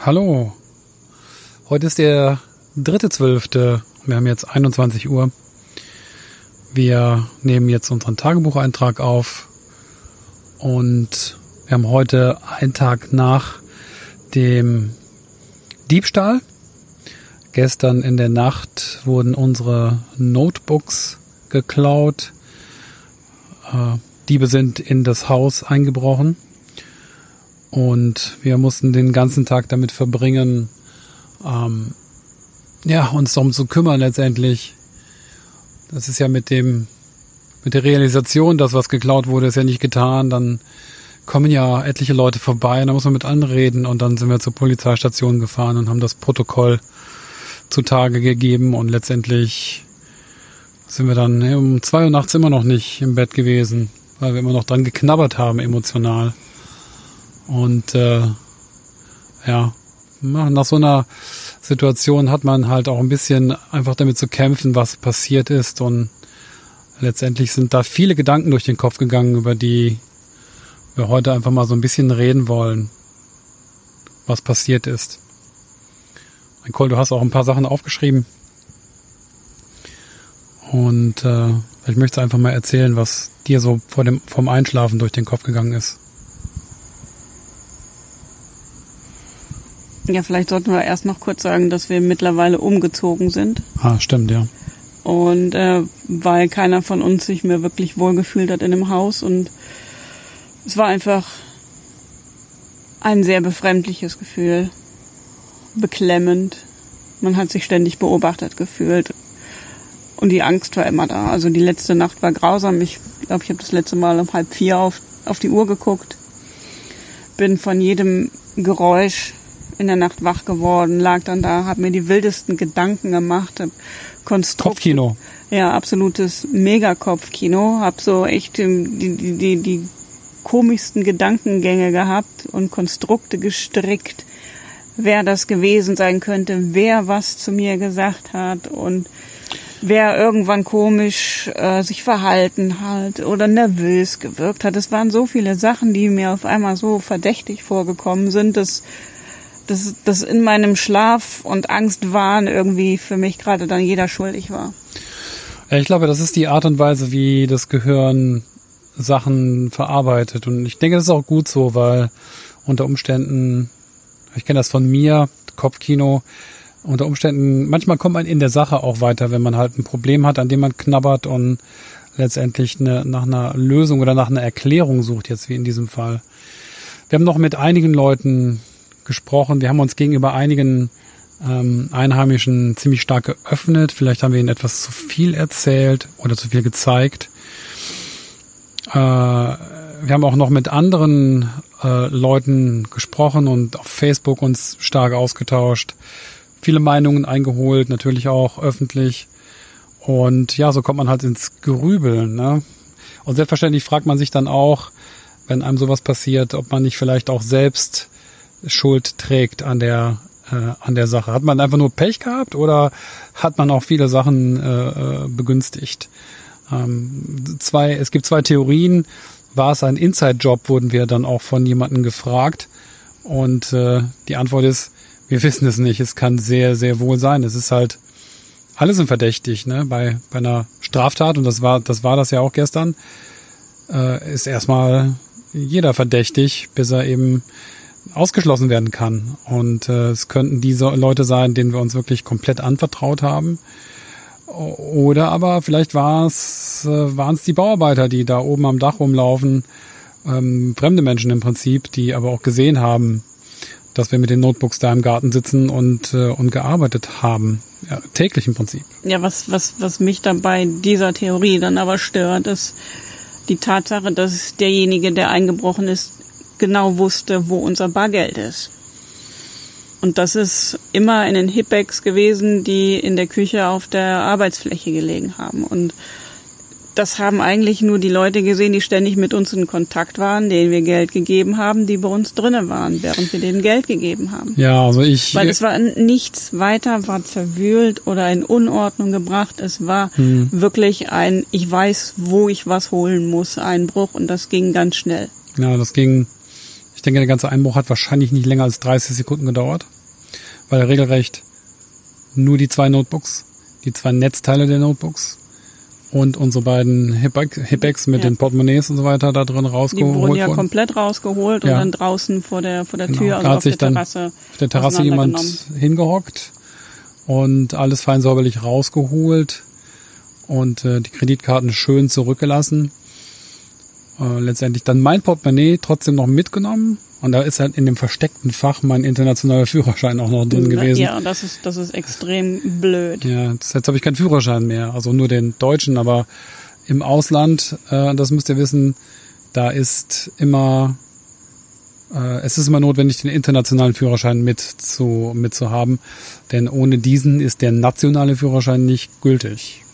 Hallo. Heute ist der dritte Zwölfte. Wir haben jetzt 21 Uhr. Wir nehmen jetzt unseren Tagebucheintrag auf und wir haben heute einen Tag nach dem Diebstahl. Gestern in der Nacht wurden unsere Notebooks geklaut. Äh, Diebe sind in das Haus eingebrochen und wir mussten den ganzen Tag damit verbringen, ähm, ja, uns darum zu kümmern letztendlich. Das ist ja mit dem, mit der Realisation, dass was geklaut wurde, ist ja nicht getan. Dann kommen ja etliche Leute vorbei, und da muss man mit allen reden und dann sind wir zur Polizeistation gefahren und haben das Protokoll zutage gegeben und letztendlich sind wir dann um zwei Uhr nachts immer noch nicht im Bett gewesen, weil wir immer noch dran geknabbert haben emotional. Und äh, ja, nach so einer Situation hat man halt auch ein bisschen einfach damit zu kämpfen, was passiert ist. Und letztendlich sind da viele Gedanken durch den Kopf gegangen, über die wir heute einfach mal so ein bisschen reden wollen, was passiert ist. Nicole, du hast auch ein paar Sachen aufgeschrieben. Und äh, ich möchte einfach mal erzählen, was dir so vor dem, vom Einschlafen durch den Kopf gegangen ist. Ja, vielleicht sollten wir erst noch kurz sagen, dass wir mittlerweile umgezogen sind. Ah, stimmt, ja. Und äh, weil keiner von uns sich mehr wirklich wohlgefühlt hat in dem Haus und es war einfach ein sehr befremdliches Gefühl, beklemmend. Man hat sich ständig beobachtet gefühlt und die Angst war immer da. Also die letzte Nacht war grausam. Ich glaube, ich habe das letzte Mal um halb vier auf, auf die Uhr geguckt. Bin von jedem Geräusch in der Nacht wach geworden, lag dann da, habe mir die wildesten Gedanken gemacht, hab Konstrukt, Kopfkino. Ja, absolutes Megakopfkino, hab so echt die, die, die, die komischsten Gedankengänge gehabt und Konstrukte gestrickt, wer das gewesen sein könnte, wer was zu mir gesagt hat und wer irgendwann komisch äh, sich verhalten hat oder nervös gewirkt hat. Es waren so viele Sachen, die mir auf einmal so verdächtig vorgekommen sind, dass dass, dass in meinem Schlaf und Angstwahn irgendwie für mich gerade dann jeder schuldig war. Ich glaube, das ist die Art und Weise, wie das Gehirn Sachen verarbeitet. Und ich denke, das ist auch gut so, weil unter Umständen, ich kenne das von mir, Kopfkino, unter Umständen, manchmal kommt man in der Sache auch weiter, wenn man halt ein Problem hat, an dem man knabbert und letztendlich eine, nach einer Lösung oder nach einer Erklärung sucht, jetzt wie in diesem Fall. Wir haben noch mit einigen Leuten gesprochen. Wir haben uns gegenüber einigen ähm, Einheimischen ziemlich stark geöffnet. Vielleicht haben wir ihnen etwas zu viel erzählt oder zu viel gezeigt. Äh, wir haben auch noch mit anderen äh, Leuten gesprochen und auf Facebook uns stark ausgetauscht. Viele Meinungen eingeholt, natürlich auch öffentlich. Und ja, so kommt man halt ins Grübeln. Ne? Und selbstverständlich fragt man sich dann auch, wenn einem sowas passiert, ob man nicht vielleicht auch selbst Schuld trägt an der äh, an der Sache. Hat man einfach nur Pech gehabt oder hat man auch viele Sachen äh, äh, begünstigt? Ähm, zwei, es gibt zwei Theorien. War es ein Inside-Job, wurden wir dann auch von jemandem gefragt. Und äh, die Antwort ist, wir wissen es nicht. Es kann sehr, sehr wohl sein. Es ist halt, alle sind verdächtig, ne? Bei, bei einer Straftat, und das war, das war das ja auch gestern, äh, ist erstmal jeder verdächtig, bis er eben ausgeschlossen werden kann. Und äh, es könnten diese Leute sein, denen wir uns wirklich komplett anvertraut haben. Oder aber vielleicht war es, äh, waren es die Bauarbeiter, die da oben am Dach rumlaufen, ähm, fremde Menschen im Prinzip, die aber auch gesehen haben, dass wir mit den Notebooks da im Garten sitzen und, äh, und gearbeitet haben. Ja, täglich im Prinzip. Ja, was, was, was mich dann bei dieser Theorie dann aber stört, ist die Tatsache, dass derjenige, der eingebrochen ist, genau wusste, wo unser Bargeld ist. Und das ist immer in den Hipbags gewesen, die in der Küche auf der Arbeitsfläche gelegen haben. Und das haben eigentlich nur die Leute gesehen, die ständig mit uns in Kontakt waren, denen wir Geld gegeben haben, die bei uns drinnen waren, während wir denen Geld gegeben haben. Ja, also ich. Weil es war nichts weiter, war zerwühlt oder in Unordnung gebracht. Es war hm. wirklich ein, ich weiß, wo ich was holen muss, Einbruch und das ging ganz schnell. Ja, das ging Ich denke, der ganze Einbruch hat wahrscheinlich nicht länger als 30 Sekunden gedauert, weil regelrecht nur die zwei Notebooks, die zwei Netzteile der Notebooks und unsere beiden Hipex mit ja. den Portemonnaies und so weiter da drin rausgeholt Die wurden ja komplett rausgeholt ja. und dann draußen vor der vor der genau. Tür, also da auf der Terrasse. Auf der Terrasse jemand hingehockt und alles fein säuberlich rausgeholt und äh, die Kreditkarten schön zurückgelassen. Äh, letztendlich dann mein Portemonnaie trotzdem noch mitgenommen und da ist halt in dem versteckten Fach mein internationaler Führerschein auch noch drin gewesen. Ja, das ist, das ist extrem blöd. Ja, jetzt, habe ich keinen Führerschein mehr, also nur den deutschen, aber im Ausland, äh, das müsst ihr wissen, da ist immer, äh, es ist immer notwendig, den internationalen Führerschein mit zu, mit zu haben, denn ohne diesen ist der nationale Führerschein nicht gültig.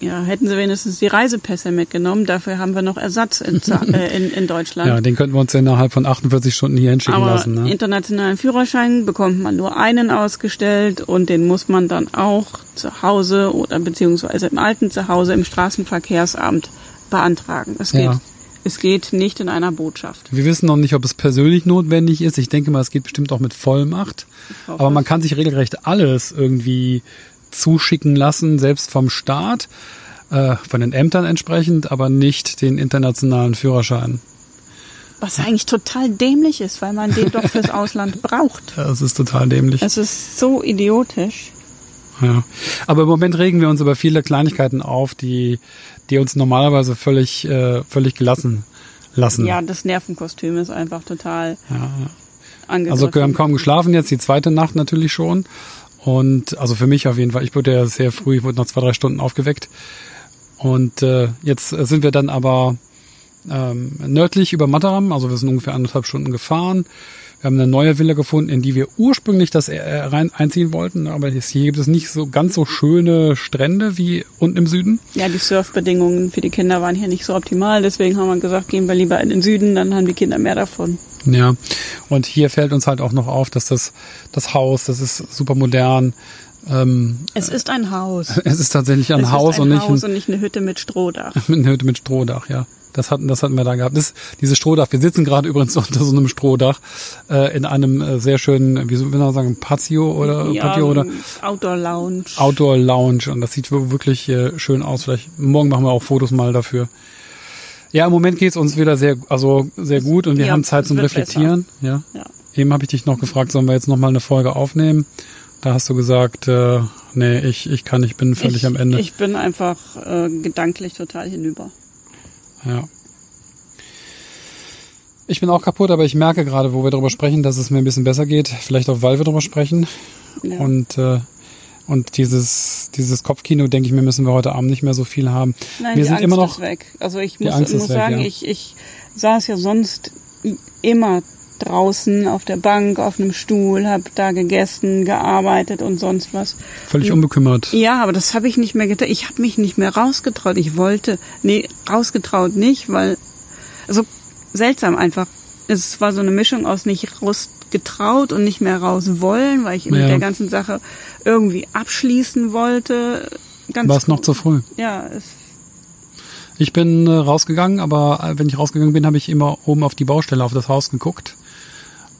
Ja, hätten sie wenigstens die Reisepässe mitgenommen. Dafür haben wir noch Ersatz in, äh, in, in Deutschland. Ja, den könnten wir uns innerhalb von 48 Stunden hier hinschicken Aber lassen. Ne? internationalen Führerschein bekommt man nur einen ausgestellt und den muss man dann auch zu Hause oder beziehungsweise im alten Zuhause im Straßenverkehrsamt beantragen. Es geht, ja. es geht nicht in einer Botschaft. Wir wissen noch nicht, ob es persönlich notwendig ist. Ich denke mal, es geht bestimmt auch mit Vollmacht. Aber man kann sich regelrecht alles irgendwie zuschicken lassen, selbst vom Staat, äh, von den Ämtern entsprechend, aber nicht den internationalen Führerschein. Was eigentlich total dämlich ist, weil man den doch fürs Ausland braucht. Ja, es ist total dämlich. Es ist so idiotisch. Ja. Aber im Moment regen wir uns über viele Kleinigkeiten auf, die, die uns normalerweise völlig, äh, völlig gelassen lassen. Ja, das Nervenkostüm ist einfach total ja. Also wir haben kaum geschlafen jetzt, die zweite Nacht natürlich schon. Und also für mich auf jeden Fall, ich wurde ja sehr früh, ich wurde nach zwei, drei Stunden aufgeweckt. Und äh, jetzt sind wir dann aber ähm, nördlich über Mataram, also wir sind ungefähr anderthalb Stunden gefahren. Wir haben eine neue Villa gefunden, in die wir ursprünglich das äh, rein einziehen wollten, aber hier gibt es nicht so ganz so schöne Strände wie unten im Süden. Ja, die Surfbedingungen für die Kinder waren hier nicht so optimal, deswegen haben wir gesagt, gehen wir lieber in den Süden, dann haben die Kinder mehr davon. Ja, und hier fällt uns halt auch noch auf, dass das, das Haus, das ist super modern. Ähm, es ist ein Haus. Es ist tatsächlich ein es Haus, ein und, nicht Haus und nicht eine Hütte mit Strohdach. eine Hütte mit Strohdach, ja. Das hatten, das hatten wir da gehabt. Das, dieses Strohdach, wir sitzen gerade übrigens unter so einem Strohdach äh, in einem äh, sehr schönen, wie soll man sagen, Patio oder ja, Patio oder Outdoor Lounge. Outdoor Lounge und das sieht wirklich äh, schön aus. Vielleicht morgen machen wir auch Fotos mal dafür. Ja, im Moment geht's uns wieder sehr, also sehr gut und wir ja, haben Zeit zum Reflektieren. Ja. ja. Eben habe ich dich noch gefragt, sollen wir jetzt noch mal eine Folge aufnehmen? Da hast du gesagt, äh, nee, ich, ich kann, ich bin völlig ich, am Ende. Ich bin einfach äh, gedanklich total hinüber. Ja. Ich bin auch kaputt, aber ich merke gerade, wo wir darüber sprechen, dass es mir ein bisschen besser geht. Vielleicht auch, weil wir darüber sprechen. Ja. Und äh, und dieses, dieses Kopfkino, denke ich mir, müssen wir heute Abend nicht mehr so viel haben. Nein, wir sind Angst immer noch. Ist weg. Also ich muss, muss weg, sagen, ja. ich, ich saß ja sonst immer draußen auf der Bank, auf einem Stuhl, habe da gegessen, gearbeitet und sonst was. Völlig unbekümmert. Ja, aber das habe ich nicht mehr getan. Ich habe mich nicht mehr rausgetraut. Ich wollte, nee, rausgetraut nicht, weil so also seltsam einfach. Es war so eine Mischung aus nicht raus getraut und nicht mehr raus wollen, weil ich ja. mit der ganzen Sache irgendwie abschließen wollte. War es noch zu früh? Ja. Es ich bin äh, rausgegangen, aber äh, wenn ich rausgegangen bin, habe ich immer oben auf die Baustelle, auf das Haus geguckt,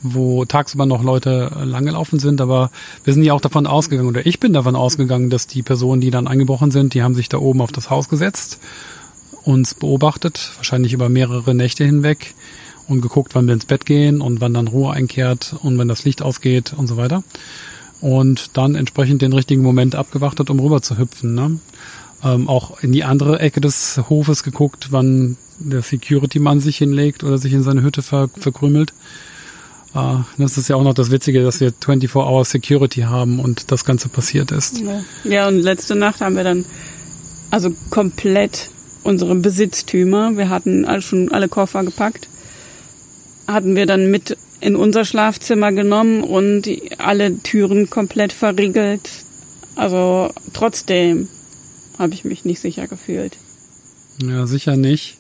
wo tagsüber noch Leute äh, langgelaufen sind. Aber wir sind ja auch davon ausgegangen, oder ich bin davon ausgegangen, dass die Personen, die dann eingebrochen sind, die haben sich da oben auf das Haus gesetzt, uns beobachtet, wahrscheinlich über mehrere Nächte hinweg und geguckt, wann wir ins Bett gehen und wann dann Ruhe einkehrt und wenn das Licht ausgeht und so weiter. Und dann entsprechend den richtigen Moment abgewartet, um rüber zu hüpfen. Ne? Ähm, auch in die andere Ecke des Hofes geguckt, wann der Security-Mann sich hinlegt oder sich in seine Hütte ver verkrümelt. Äh, das ist ja auch noch das Witzige, dass wir 24-Hour Security haben und das Ganze passiert ist. Ja, und letzte Nacht haben wir dann also komplett unsere Besitztümer, wir hatten schon alle Koffer gepackt, hatten wir dann mit in unser Schlafzimmer genommen und alle Türen komplett verriegelt. Also trotzdem habe ich mich nicht sicher gefühlt. Ja, sicher nicht.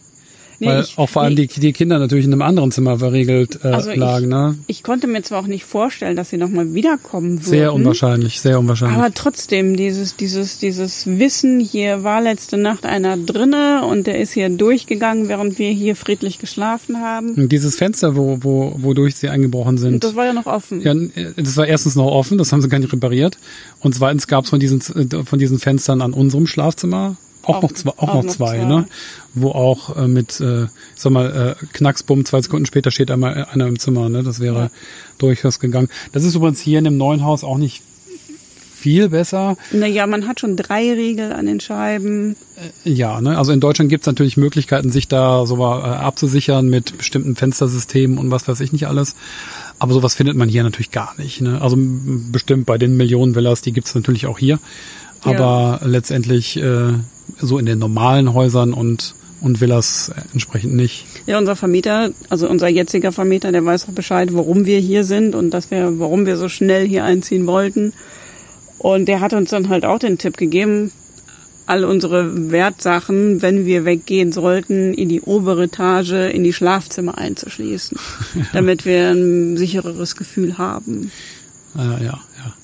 Nee, Weil ich- auch vor allem nee. die, die Kinder natürlich in einem anderen Zimmer verriegelt äh, Also ich- lagen, ne? Ich konnte mir zwar auch nicht vorstellen, dass sie nochmal wiederkommen würden. Sehr unwahrscheinlich, sehr unwahrscheinlich. Aber trotzdem, dieses, dieses, dieses Wissen, hier war letzte Nacht einer drinne und der ist hier durchgegangen, während wir hier friedlich geschlafen haben. Und dieses Fenster, wo, wo, wodurch sie eingebrochen sind. Und das war ja noch offen. Ja, das war erstens noch offen, das haben sie gar nicht repariert. Und zweitens gab es von diesen äh, von diesen Fenstern an unserem Schlafzimmer auch, Auch- noch zwei, auch, auch noch zwei, zwei. ne? Wo auch äh, mit, äh, ich sag mal, äh, Knacksbumm, zwei Sekunden später steht einmal einer im Zimmer, ne? Das wäre Ja. durchaus gegangen. Das ist übrigens hier in dem neuen Haus auch nicht viel besser. Naja, man hat schon drei Riegel an den Scheiben. Ja, ne? Also in Deutschland gibt's natürlich Möglichkeiten, sich da so mal, äh, abzusichern mit bestimmten Fenstersystemen und was weiß ich nicht alles. Aber sowas findet man hier natürlich gar nicht. Ne? Also bestimmt bei den Millionen Villas, die gibt's natürlich auch hier. Aber letztendlich äh, so in den normalen Häusern und, und Villas äh, entsprechend nicht. Ja, unser Vermieter, also unser jetziger Vermieter, der weiß auch Bescheid, warum wir hier sind und dass wir, warum wir so schnell hier einziehen wollten. Und der hat uns dann halt auch den Tipp gegeben, all unsere Wertsachen, wenn wir weggehen sollten, in die obere Etage, in die Schlafzimmer einzuschließen, damit wir ein sichereres Gefühl haben. Äh, ja, ja.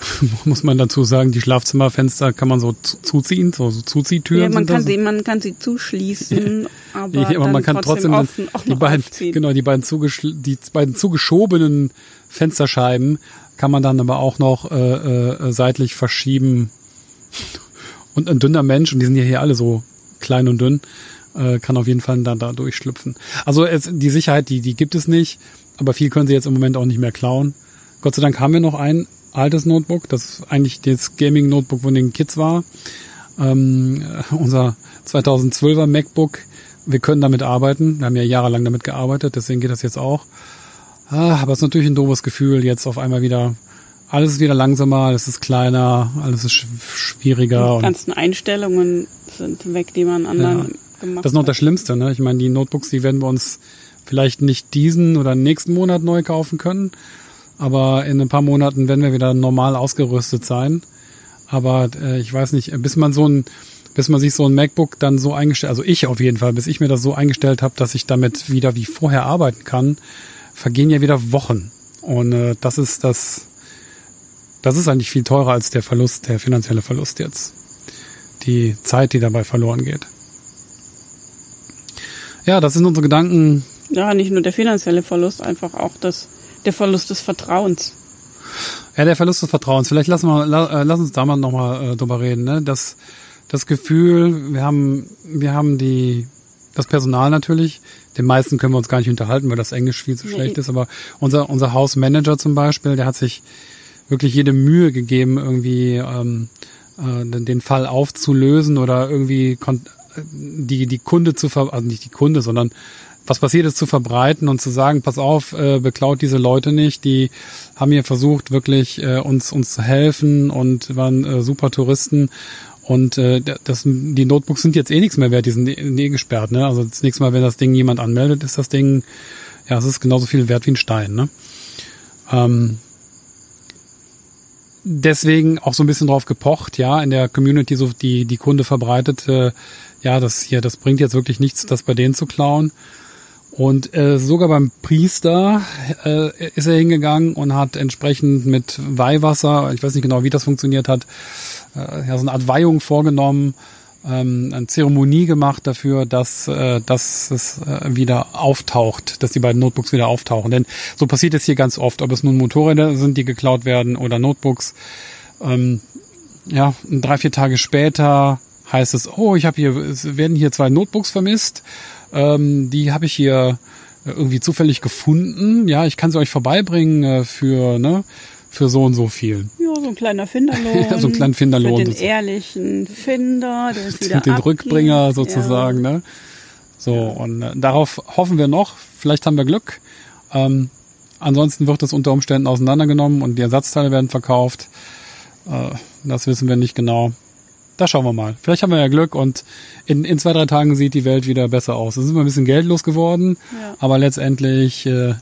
Muss man dazu sagen, die Schlafzimmerfenster kann man so zu- zuziehen, so, so Zuziehtüren. Ja, man kann sie, man kann sie zuschließen, aber, Ja, aber dann man kann trotzdem, trotzdem dann die beiden, aufziehen. genau, die beiden, die beiden zugeschobenen Fensterscheiben kann man dann aber auch noch äh, äh, seitlich verschieben. Und ein dünner Mensch, und die sind ja hier alle so klein und dünn, äh, kann auf jeden Fall da, da durchschlüpfen. Also es, die Sicherheit, die, die gibt es nicht, aber viel können sie jetzt im Moment auch nicht mehr klauen. Gott sei Dank haben wir noch ein altes Notebook, das eigentlich das Gaming-Notebook von den Kids war. Ähm, äh, unser 2012er MacBook, wir können damit arbeiten. Wir haben ja jahrelang damit gearbeitet, deswegen geht das jetzt auch. Ah, aber es ist natürlich ein doofes Gefühl, jetzt auf einmal wieder, alles ist wieder langsamer, alles ist kleiner, alles ist sch schwieriger. Die ganzen Einstellungen sind weg, die man anderen Ja. gemacht das ist noch hat. das Schlimmste, ne? Ich meine, die Notebooks, die werden wir uns vielleicht nicht diesen oder nächsten Monat neu kaufen können, aber in ein paar Monaten werden wir wieder normal ausgerüstet sein. Aber äh, ich weiß nicht, bis man so ein, bis man sich so ein MacBook dann so eingestellt, also ich auf jeden Fall, bis ich mir das so eingestellt habe, dass ich damit wieder wie vorher arbeiten kann, vergehen ja wieder Wochen. Und äh, das ist das, das ist eigentlich viel teurer als der Verlust, der finanzielle Verlust jetzt. Die Zeit, die dabei verloren geht. Ja, das sind unsere Gedanken. Ja, nicht nur der finanzielle Verlust, einfach auch das, der Verlust des Vertrauens. Ja, der Verlust des Vertrauens. Vielleicht lassen wir, la, äh, lass uns da mal nochmal äh, drüber reden. Ne? Das, das Gefühl, wir haben, wir haben die, das Personal natürlich. Den meisten können wir uns gar nicht unterhalten, weil das Englisch viel zu Nee. schlecht ist. Aber unser, unser Hausmanager zum Beispiel, der hat sich wirklich jede Mühe gegeben, irgendwie ähm, äh, den Fall aufzulösen oder irgendwie kon die, die Kunde zu ver also nicht die Kunde, sondern was passiert ist, zu verbreiten und zu sagen, pass auf, äh, beklaut diese Leute nicht, die haben hier versucht, wirklich äh, uns, uns zu helfen und waren äh, super Touristen. Und äh, das, die Notebooks sind jetzt eh nichts mehr wert, die sind eh eh gesperrt. Ne? Also das nächste Mal, wenn das Ding jemand anmeldet, ist das Ding, ja, es ist genauso viel wert wie ein Stein. Ne? Ähm, deswegen auch so ein bisschen drauf gepocht, ja, in der Community so die die Kunde verbreitet, äh, ja, das hier, das bringt jetzt wirklich nichts, das bei denen zu klauen. Und äh, sogar beim Priester äh, ist er hingegangen und hat entsprechend mit Weihwasser, ich weiß nicht genau, wie das funktioniert hat, äh, ja, so eine Art Weihung vorgenommen, ähm, eine Zeremonie gemacht dafür, dass, äh, dass es äh, wieder auftaucht, dass die beiden Notebooks wieder auftauchen. Denn so passiert es hier ganz oft, ob es nun Motorräder sind, die geklaut werden oder Notebooks. Ähm, ja, drei, vier Tage später heißt es, oh, ich habe hier, es werden hier zwei Notebooks vermisst. Ähm, die habe ich hier äh, irgendwie zufällig gefunden. Ja, ich kann sie euch vorbeibringen äh, für, ne, für so und so viel. Ja, so ein kleiner Finderlohn. Ja, so ein kleiner Finderlohn Für den ehrlichen Finder, der wieder den abgibt. Rückbringer sozusagen, ne? So, und äh, darauf hoffen wir noch. Vielleicht haben wir Glück. Ähm, ansonsten wird es unter Umständen auseinandergenommen und die Ersatzteile werden verkauft. Äh, das wissen wir nicht genau. Da schauen wir mal. Vielleicht haben wir ja Glück und in, in zwei, drei Tagen sieht die Welt wieder besser aus. Es ist immer ein bisschen geldlos geworden, Ja. aber letztendlich, äh,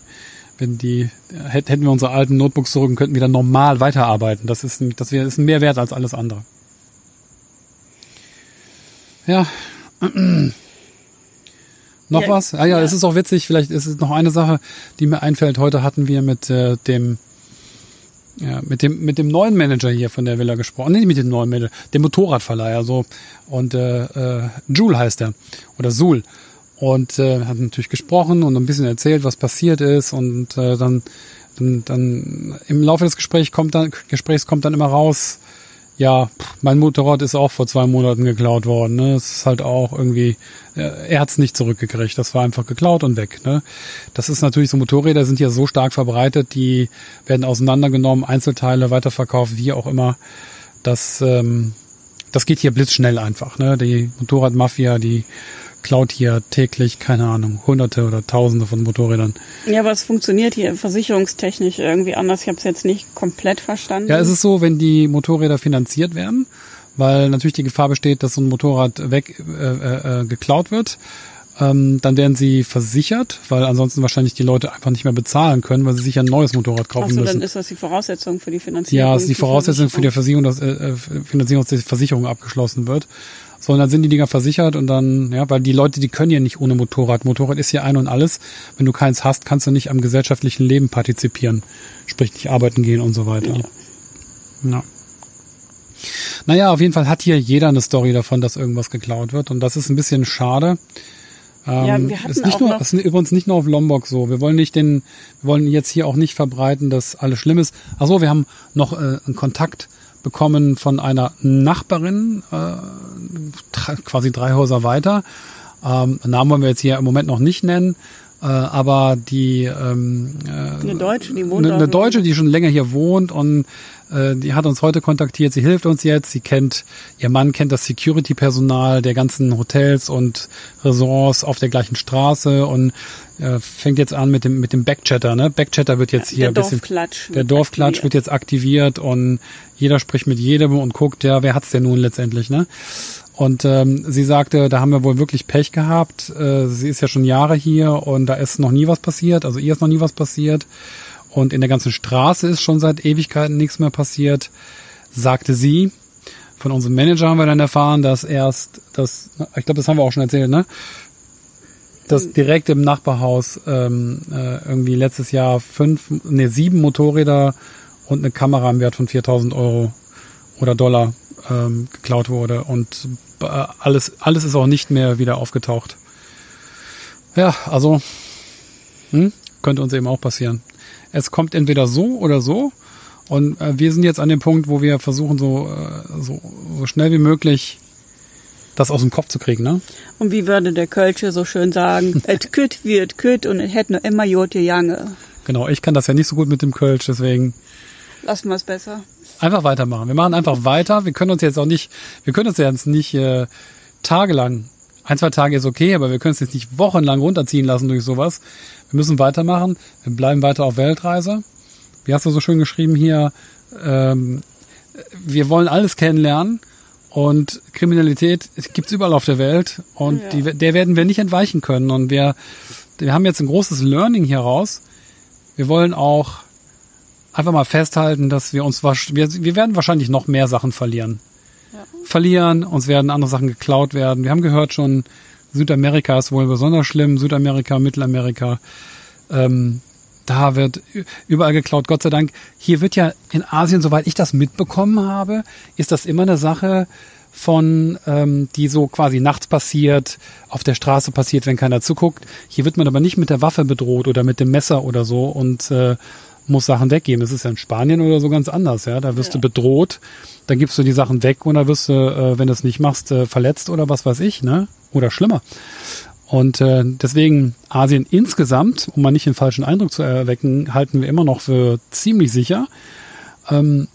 wenn die, hätt- hätten wir unsere alten Notebooks zurück und könnten wieder normal weiterarbeiten. Das ist, ein- das ist ein mehr wert als alles andere. Ja. Noch Ja, was? Ah ja, ja. es ist auch witzig, vielleicht ist es noch eine Sache, die mir einfällt. Heute hatten wir mit äh, dem ja, mit dem mit dem neuen Manager hier von der Villa gesprochen. Nee, nicht mit dem neuen Manager, dem Motorradverleiher so. Und äh, äh, Jule heißt er. Oder Sul und äh, hat natürlich gesprochen und ein bisschen erzählt, was passiert ist. Und äh, dann dann, dann im Laufe des Gesprächs kommt dann Gesprächs kommt dann immer raus, ja, mein Motorrad ist auch vor zwei Monaten geklaut worden. Ne? Es ist halt auch irgendwie, äh, er hat es nicht zurückgekriegt. Das war einfach geklaut und weg. Ne? Das ist natürlich so Motorräder sind ja so stark verbreitet, die werden auseinandergenommen, Einzelteile weiterverkauft, wie auch immer. Das, ähm, das geht hier blitzschnell einfach. Ne? Die Motorradmafia, die klaut hier täglich, keine Ahnung, hunderte oder tausende von Motorrädern. Ja, aber es funktioniert hier versicherungstechnisch irgendwie anders. Ich habe es jetzt nicht komplett verstanden. Ja, es ist so, wenn die Motorräder finanziert werden, weil natürlich die Gefahr besteht, dass so ein Motorrad weg äh, äh, geklaut wird, ähm, dann werden sie versichert, weil ansonsten wahrscheinlich die Leute einfach nicht mehr bezahlen können, weil sie sich ein neues Motorrad kaufen Achso, müssen. dann ist das die Voraussetzung für die Finanzierung. Ja, es ist die Voraussetzung für die Versicherung, dass äh, äh, Finanzierung, dass die Versicherung abgeschlossen wird. So, und dann sind die Dinger versichert und dann, ja, weil die Leute, die können ja nicht ohne Motorrad. Motorrad ist ja ein und alles. Wenn du keins hast, kannst du nicht am gesellschaftlichen Leben partizipieren. Sprich nicht arbeiten gehen und so weiter. Ja. Ja. Naja, auf jeden Fall hat hier jeder eine Story davon, dass irgendwas geklaut wird. Und das ist ein bisschen schade. Ja, Ähm, wir hatten ist nicht nur, ist übrigens nicht nur auf Lombok so. Wir wollen nicht den, wir wollen jetzt hier auch nicht verbreiten, dass alles schlimm ist. Ach so, wir haben noch äh, einen Kontakt bekommen von einer Nachbarin, äh, quasi drei Häuser weiter. Ähm, Namen wollen wir jetzt hier im Moment noch nicht nennen, äh, aber die ähm, äh, Eine Deutsche, die wohnt eine, eine in- Deutsche, die schon länger hier wohnt und die hat uns heute kontaktiert. Sie hilft uns jetzt. Sie kennt, ihr Mann kennt das Security-Personal der ganzen Hotels und Ressorts auf der gleichen Straße und äh, fängt jetzt an mit dem mit dem Backchatter. Ne? Backchatter wird jetzt hier der ein bisschen Dorfklatsch. der Dorfklatsch aktiviert. wird jetzt aktiviert und jeder spricht mit jedem und guckt, ja, wer hat's denn nun letztendlich, ne? Und ähm, sie sagte, da haben wir wohl wirklich Pech gehabt. Äh, sie ist ja schon Jahre hier und da ist noch nie was passiert. Also ihr ist noch nie was passiert. Und in der ganzen Straße ist schon seit Ewigkeiten nichts mehr passiert, sagte sie. Von unserem Manager haben wir dann erfahren, dass erst das, ich glaube, das haben wir auch schon erzählt, ne? Dass direkt im Nachbarhaus ähm, äh, irgendwie letztes Jahr fünf, ne, sieben Motorräder und eine Kamera im Wert von 4000 Euro oder Dollar ähm, geklaut wurde und äh, alles, alles ist auch nicht mehr wieder aufgetaucht. Ja, also hm, könnte uns eben auch passieren. Es kommt entweder so oder so und äh, wir sind jetzt an dem Punkt, wo wir versuchen, so, äh, so, so schnell wie möglich das aus dem Kopf zu kriegen, ne? Und wie würde der Kölsche so schön sagen, et kütt wird kütt und es hätte nur immer Jote Jange. Genau, ich kann das ja nicht so gut mit dem Kölsch, deswegen Lassen wir es besser. einfach weitermachen. Wir machen einfach weiter. Wir können uns jetzt auch nicht, wir können uns jetzt nicht äh, tagelang, ein, zwei Tage ist okay, aber wir können es jetzt nicht wochenlang runterziehen lassen durch sowas. Wir müssen weitermachen. Wir bleiben weiter auf Weltreise. Wie hast du so schön geschrieben hier? Ähm, wir wollen alles kennenlernen und Kriminalität gibt's überall auf der Welt und Ja. die, der werden wir nicht entweichen können. Und wir, wir haben jetzt ein großes Learning hier raus. Wir wollen auch einfach mal festhalten, dass wir uns wir, wir werden wahrscheinlich noch mehr Sachen verlieren. Verlieren, uns werden andere Sachen geklaut werden. Wir haben gehört schon, Südamerika ist wohl besonders schlimm, Südamerika, Mittelamerika. Ähm, da wird überall geklaut, Gott sei Dank. Hier wird ja in Asien, soweit ich das mitbekommen habe, ist das immer eine Sache von, ähm, die so quasi nachts passiert, auf der Straße passiert, wenn keiner zuguckt. Hier wird man aber nicht mit der Waffe bedroht oder mit dem Messer oder so und äh, muss Sachen weggeben. Das ist ja in Spanien oder so ganz anders, ja. Da wirst Ja. du bedroht, dann gibst du die Sachen weg und da wirst du, äh, wenn du es nicht machst, äh, verletzt oder was weiß ich, ne? Oder schlimmer. Und äh, deswegen Asien insgesamt, um mal nicht den falschen Eindruck zu erwecken, halten wir immer noch für ziemlich sicher. Ähm,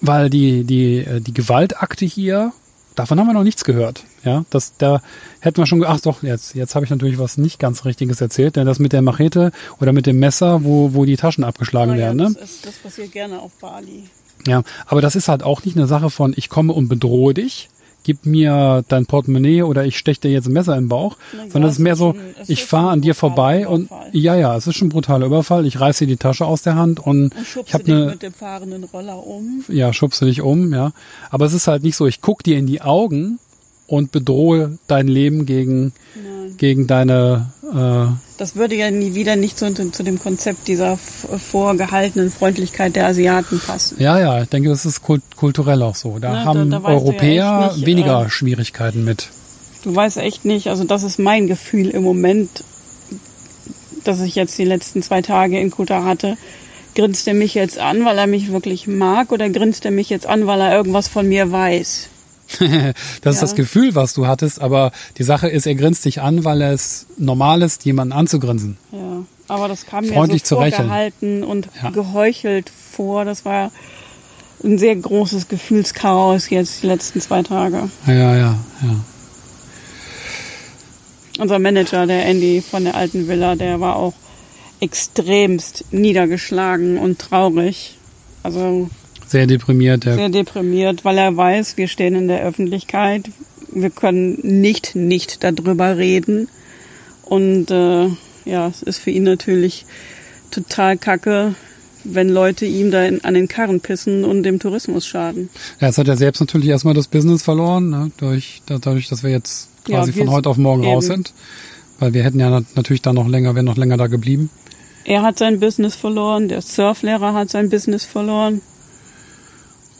weil die, die, äh, die Gewaltakte hier, davon haben wir noch nichts gehört. Ja, das, da hätten wir schon, ach doch, jetzt, jetzt habe ich natürlich was nicht ganz Richtiges erzählt, denn das mit der Machete oder mit dem Messer, wo, wo die Taschen abgeschlagen Ah ja, werden, ne? das, ist, das passiert gerne auf Bali. Ja, aber das ist halt auch nicht eine Sache von, ich komme und bedrohe dich, gib mir dein Portemonnaie oder ich stech dir jetzt ein Messer im Bauch, ja, sondern es ist mehr so, es ich fahre an dir vorbei und Überfall. ja, ja, es ist schon ein brutaler Überfall. Ich reiße dir die Tasche aus der Hand und, Und ich schubst habe dich eine, mit dem fahrenden Roller um. ja, schubse dich um, ja. Aber es ist halt nicht so, ich guck dir in die Augen und bedrohe dein Leben gegen, Nein. Gegen deine äh, Das würde ja nie wieder nicht zu, zu dem Konzept dieser vorgehaltenen Freundlichkeit der Asiaten passen. Ja, ja, ich denke, das ist kult kulturell auch so. Da Ja, da- haben da ja Europäer echt nicht, weniger äh, Schwierigkeiten mit. Du weißt echt nicht, also das ist mein Gefühl im Moment, dass ich jetzt die letzten zwei Tage in Kuta hatte. Grinst er mich jetzt an, weil er mich wirklich mag, oder grinst er mich jetzt an, weil er irgendwas von mir weiß? Das ist Ja. das Gefühl, was du hattest, aber die Sache ist, er grinst dich an, weil es normal ist, jemanden anzugrinsen. Ja, aber das kam mir Freundlich so zu lächeln. vorgehalten und Ja. geheuchelt vor. Das war ein sehr großes Gefühlschaos jetzt die letzten zwei Tage. Ja, ja, ja. Unser Manager, der Andy von der alten Villa, der war auch extremst niedergeschlagen und traurig. Also Sehr deprimiert. Der, sehr deprimiert, weil er weiß, wir stehen in der Öffentlichkeit. Wir können nicht nicht darüber reden. Und äh, ja, es ist für ihn natürlich total kacke, wenn Leute ihm da in, an den Karren pissen und dem Tourismus schaden. ja, jetzt hat er selbst natürlich erstmal das Business verloren, ne, durch, dadurch, dass wir jetzt Ja, quasi wir von heute auf morgen eben. raus sind. Weil wir hätten ja nat- natürlich dann noch länger, wären noch länger da geblieben. Er hat sein Business verloren, der Surflehrer hat sein Business verloren.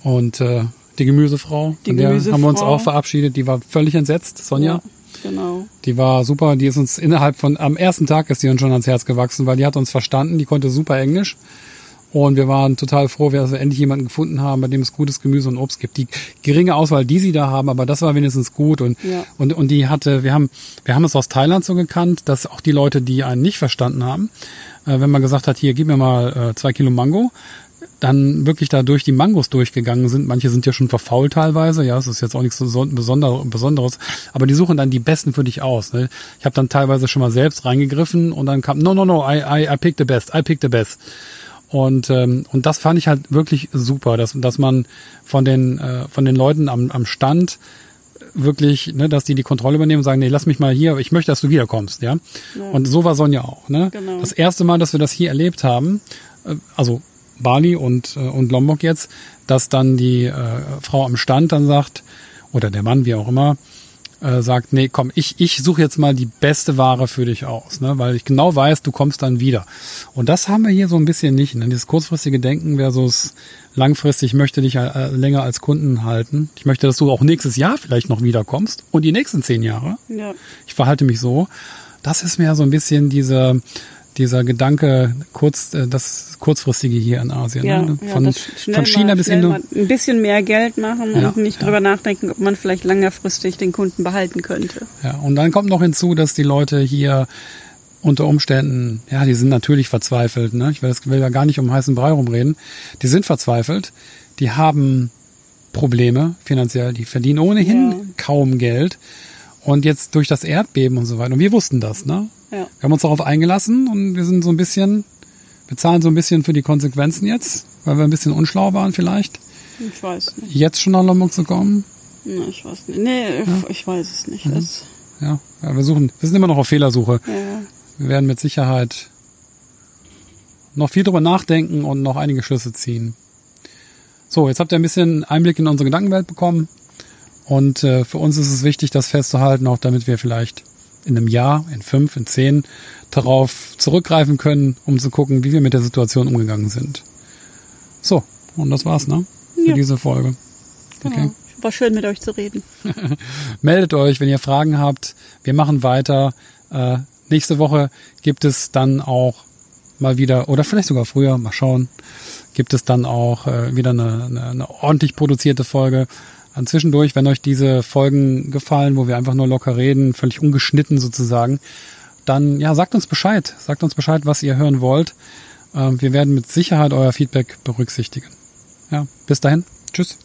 Und äh, die Gemüsefrau, Die von der haben wir uns Gemüsefrau. auch verabschiedet, die war völlig entsetzt, Sonja. Ja, genau. Die war super, die ist uns innerhalb von, am ersten Tag ist die uns schon ans Herz gewachsen, weil die hat uns verstanden, die konnte super Englisch. Und wir waren total froh, dass wir endlich jemanden gefunden haben, bei dem es gutes Gemüse und Obst gibt. Die geringe Auswahl, die sie da haben, aber das war wenigstens gut. Und, Ja. und, und die hatte, wir haben, wir haben es aus Thailand so gekannt, dass auch die Leute, die einen nicht verstanden haben, äh, wenn man gesagt hat, hier, gib mir mal äh, zwei Kilo Mango, dann wirklich da durch die Mangos durchgegangen sind. Manche sind ja schon verfault teilweise, ja, es ist jetzt auch nichts so son- Besonder- Besonderes, aber die suchen dann die besten für dich aus. Ne? Ich habe dann teilweise schon mal selbst reingegriffen und dann kam, no, no, no, I, I, I pick the best, I pick the best. Und, ähm, und das fand ich halt wirklich super, dass, dass man von den, äh, von den Leuten am, am Stand wirklich, ne, dass die die Kontrolle übernehmen und sagen, nee, lass mich mal hier, ich möchte, dass du wiederkommst, ja. Und so war Sonja auch, ne. Genau. Das erste Mal, dass wir das hier erlebt haben, äh, also Bali und, äh, und Lombok jetzt, dass dann die äh, Frau am Stand dann sagt, oder der Mann, wie auch immer, äh, sagt, nee, komm, ich, ich suche jetzt mal die beste Ware für dich aus, ne? weil ich genau weiß, du kommst dann wieder. Und das haben wir hier so ein bisschen nicht. Ne? Dieses kurzfristige Denken versus langfristig, ich möchte dich äh, länger als Kunden halten. Ich möchte, dass du auch nächstes Jahr vielleicht noch wiederkommst und die nächsten zehn Jahre. Ja. Ich verhalte mich so. Das ist mir so ein bisschen diese, dieser Gedanke, kurz, äh, das kurzfristige hier in Asien. Ja, ne? ja, Von, schnell von China mal, bis Indo. mal ein bisschen mehr Geld machen Ja, und nicht ja. drüber nachdenken, ob man vielleicht längerfristig den Kunden behalten könnte. Ja, und dann kommt noch hinzu, dass die Leute hier unter Umständen, ja, die sind natürlich verzweifelt, ne? Ich will, das will da gar nicht um heißen Brei rumreden. Die sind verzweifelt, die haben Probleme finanziell, die verdienen ohnehin Ja. kaum Geld. Und jetzt durch das Erdbeben und so weiter. Und wir wussten das, ne? Ja. Wir haben uns darauf eingelassen und wir sind so ein bisschen, wir zahlen so ein bisschen für die Konsequenzen jetzt, weil wir ein bisschen unschlau waren vielleicht, Ich weiß nicht. jetzt schon nach Lombok zu kommen. Na, ich weiß nicht. Nee, ich weiß es nicht. Mhm. Das, Ja, ja, wir suchen, wir sind immer noch auf Fehlersuche. ja. Wir werden mit Sicherheit noch viel drüber nachdenken und noch einige Schlüsse ziehen. So, jetzt habt ihr ein bisschen Einblick in unsere Gedankenwelt bekommen. Und äh, für uns ist es wichtig, das festzuhalten, auch damit wir vielleicht in einem Jahr, in fünf, in zehn darauf zurückgreifen können, um zu gucken, wie wir mit der Situation umgegangen sind. So, und das war's, ne? Für Ja. diese Folge. Genau. Okay. War schön mit euch zu reden. Meldet euch, wenn ihr Fragen habt. Wir machen weiter. Äh, nächste Woche gibt es dann auch mal wieder, oder vielleicht sogar früher, mal schauen, gibt es dann auch äh, wieder eine, eine, eine ordentlich produzierte Folge. An zwischendurch, wenn euch diese Folgen gefallen, wo wir einfach nur locker reden, völlig ungeschnitten sozusagen, dann ja, sagt uns Bescheid. Sagt uns Bescheid, was ihr hören wollt. Ähm, wir werden mit Sicherheit euer Feedback berücksichtigen. Ja, bis dahin. Tschüss.